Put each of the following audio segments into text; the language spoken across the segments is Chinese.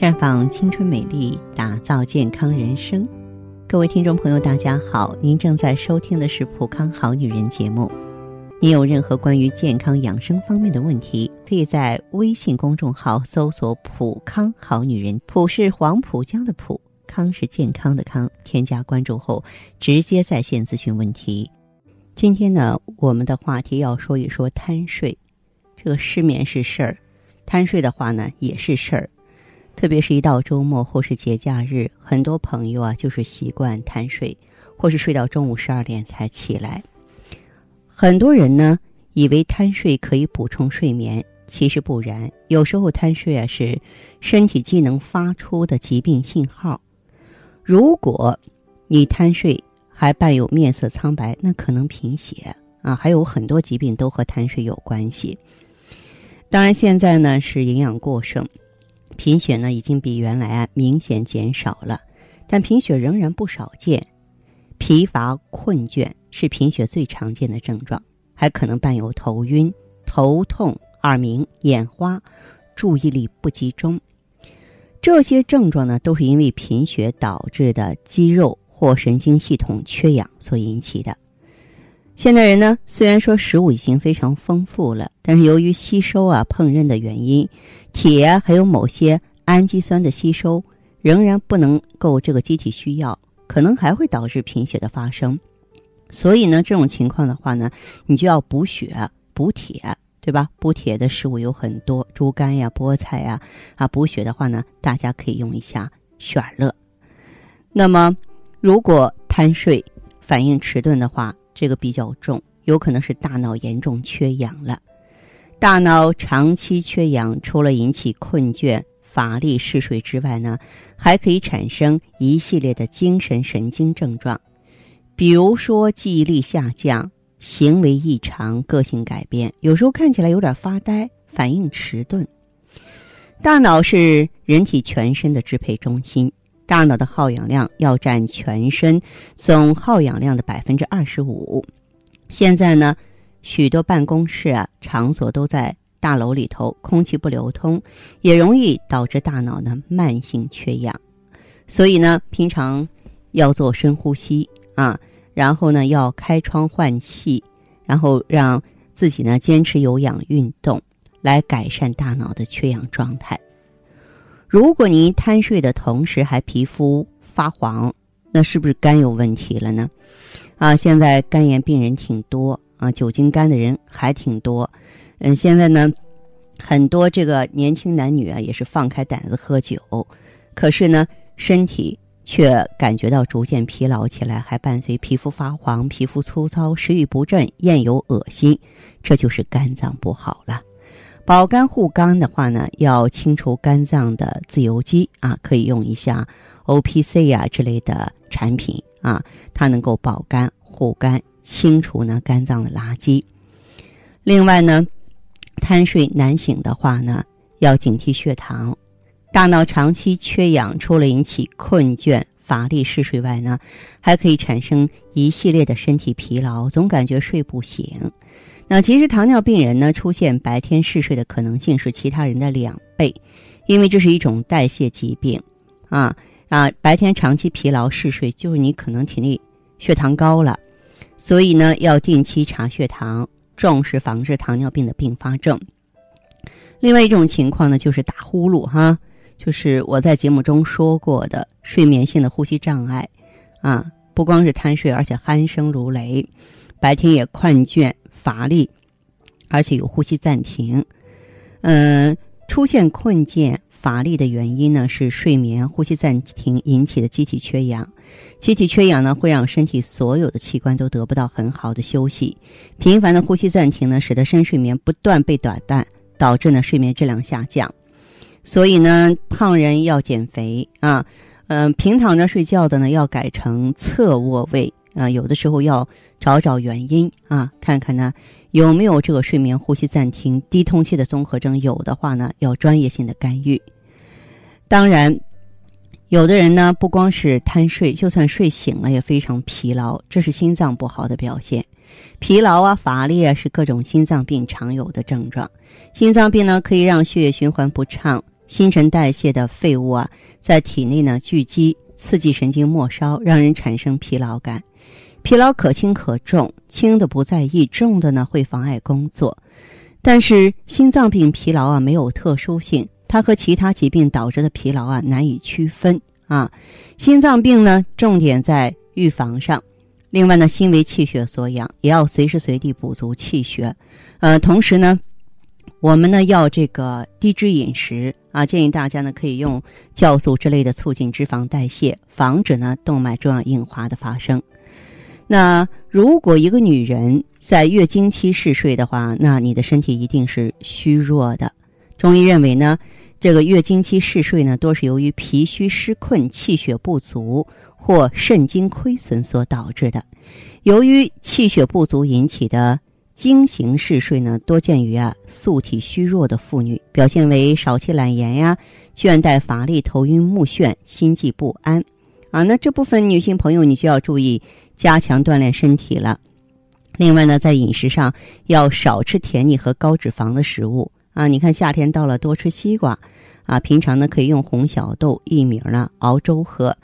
绽放青春美丽，打造健康人生。各位听众朋友，大家好，您正在收听的是《普康好女人》节目。您有任何关于健康养生方面的问题，可以在微信公众号搜索“普康好女人”，普是黄浦江的浦，康是健康的康。添加关注后，直接在线咨询问题。今天呢，我们的话题要说一说贪睡。这个失眠是事儿，贪睡的话呢也是事儿。特别是一到周末或是节假日，很多朋友啊就是习惯贪睡，或是睡到中午十二点才起来。很多人呢以为贪睡可以补充睡眠，其实不然。有时候贪睡啊是身体机能发出的疾病信号。如果你贪睡还伴有面色苍白，那可能贫血啊，还有很多疾病都和贪睡有关系。当然，现在呢是营养过剩。贫血呢，已经比原来啊明显减少了，但贫血仍然不少见。疲乏困倦是贫血最常见的症状，还可能伴有头晕、头痛、耳鸣、眼花、注意力不集中。这些症状呢，都是因为贫血导致的肌肉或神经系统缺氧所引起的。现代人呢，虽然说食物已经非常丰富了，但是由于吸收啊、烹饪的原因，铁还有某些氨基酸的吸收仍然不能够这个机体需要，可能还会导致贫血的发生。所以呢，这种情况的话呢，你就要补血、补铁，对吧？补铁的食物有很多，猪肝呀、菠菜呀，啊，补血的话呢，大家可以用一下雪尔乐。那么，如果贪睡、反应迟钝的话，这个比较重，有可能是大脑严重缺氧了。大脑长期缺氧，除了引起困倦、乏力、嗜睡之外呢，还可以产生一系列的精神神经症状，比如说记忆力下降、行为异常、个性改变，有时候看起来有点发呆、反应迟钝。大脑是人体全身的支配中心。大脑的耗氧量要占全身总耗氧量的百分之二十五。现在呢，许多办公室啊场所都在大楼里头，空气不流通，也容易导致大脑呢慢性缺氧。所以呢，平常要做深呼吸啊，然后呢要开窗换气，然后让自己呢坚持有氧运动，来改善大脑的缺氧状态。如果您贪睡的同时还皮肤发黄，那是不是肝有问题了呢？啊，现在肝炎病人挺多啊，酒精肝的人还挺多。嗯，现在呢，很多这个年轻男女啊，也是放开胆子喝酒，可是呢，身体却感觉到逐渐疲劳起来，还伴随皮肤发黄、皮肤粗糙、食欲不振、厌油、恶心，这就是肝脏不好了。保肝护肝的话呢，要清除肝脏的自由基啊，可以用一下 O P C 啊之类的产品啊，它能够保肝护肝，清除呢肝脏的垃圾。另外呢，贪睡难醒的话呢，要警惕血糖。大脑长期缺氧，除了引起困倦、乏力、嗜睡外呢，还可以产生一系列的身体疲劳，总感觉睡不醒。那其实糖尿病人呢，出现白天嗜睡的可能性是其他人的两倍，因为这是一种代谢疾病，啊啊，白天长期疲劳嗜睡，就是你可能体内血糖高了，所以呢，要定期查血糖，重视防治糖尿病的并发症。另外一种情况呢，就是打呼噜哈，就是我在节目中说过的睡眠性的呼吸障碍，啊，不光是贪睡，而且鼾声如雷，白天也困倦。乏力，而且有呼吸暂停。嗯，出现困倦、乏力的原因呢是睡眠呼吸暂停引起的机体缺氧。机体缺氧呢会让身体所有的器官都得不到很好的休息。频繁的呼吸暂停呢，使得深睡眠不断被打断，导致呢睡眠质量下降。所以呢，胖人要减肥啊，嗯，平躺着睡觉的呢要改成侧卧位。啊，有的时候要找找原因啊，看看呢有没有这个睡眠呼吸暂停、低通气的综合征，有的话呢要专业性的干预。当然，有的人呢不光是贪睡，就算睡醒了也非常疲劳，这是心脏不好的表现。疲劳啊、乏力啊是各种心脏病常有的症状。心脏病呢可以让血液循环不畅，新陈代谢的废物啊，在体内呢聚集，刺激神经末梢，让人产生疲劳感。疲劳可轻可重，轻的不在意，重的呢会妨碍工作。但是心脏病疲劳啊没有特殊性，它和其他疾病导致的疲劳啊难以区分啊。心脏病呢重点在预防上。另外呢，心为气血所养，也要随时随地补足气血。呃，同时呢。我们呢要这个低脂饮食啊，建议大家呢可以用酵素之类的促进脂肪代谢，防止呢动脉粥样硬化的发生。那如果一个女人在月经期嗜睡的话，那你的身体一定是虚弱的。中医认为呢，这个月经期嗜睡呢，多是由于脾虚湿困、气血不足或肾精亏损所导致的。由于气血不足引起的。经行嗜睡呢，多见于啊素体虚弱的妇女，表现为少气懒言呀、倦怠乏力、头晕目眩、心悸不安，啊，那这部分女性朋友你就要注意加强锻炼身体了。另外呢，在饮食上要少吃甜腻和高脂肪的食物啊。你看夏天到了，多吃西瓜啊。平常呢，可以用红小豆、薏米呢熬粥喝。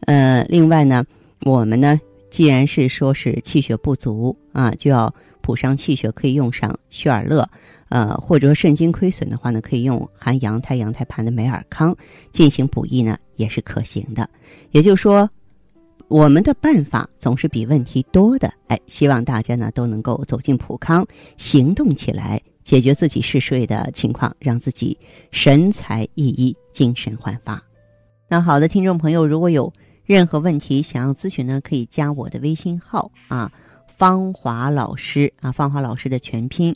呃，另外呢，我们呢，既然是说是气血不足啊，就要。补上气血可以用上血尔乐，呃，或者说肾精亏损的话呢，可以用含羊胎、羊胎盘的美尔康进行补益呢，也是可行的。也就是说，我们的办法总是比问题多的。哎，希望大家呢都能够走进普康，行动起来，解决自己嗜睡的情况，让自己神采奕奕、精神焕发。那好的，听众朋友，如果有任何问题想要咨询呢，可以加我的微信号啊。芳华老师啊，芳华老师的全拼，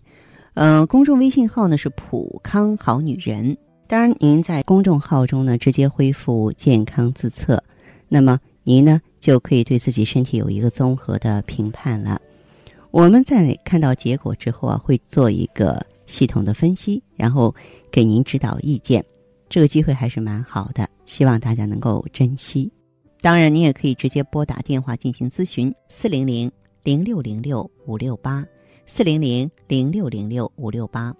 嗯，公众微信号呢是普康好女人。当然，您在公众号中呢直接恢复健康自测，那么您呢就可以对自己身体有一个综合的评判了。我们在看到结果之后啊，会做一个系统的分析，然后给您指导意见。这个机会还是蛮好的，希望大家能够珍惜。当然，您也可以直接拨打电话进行咨询，四零零。零六零六五六八，四零零零六零六五六八。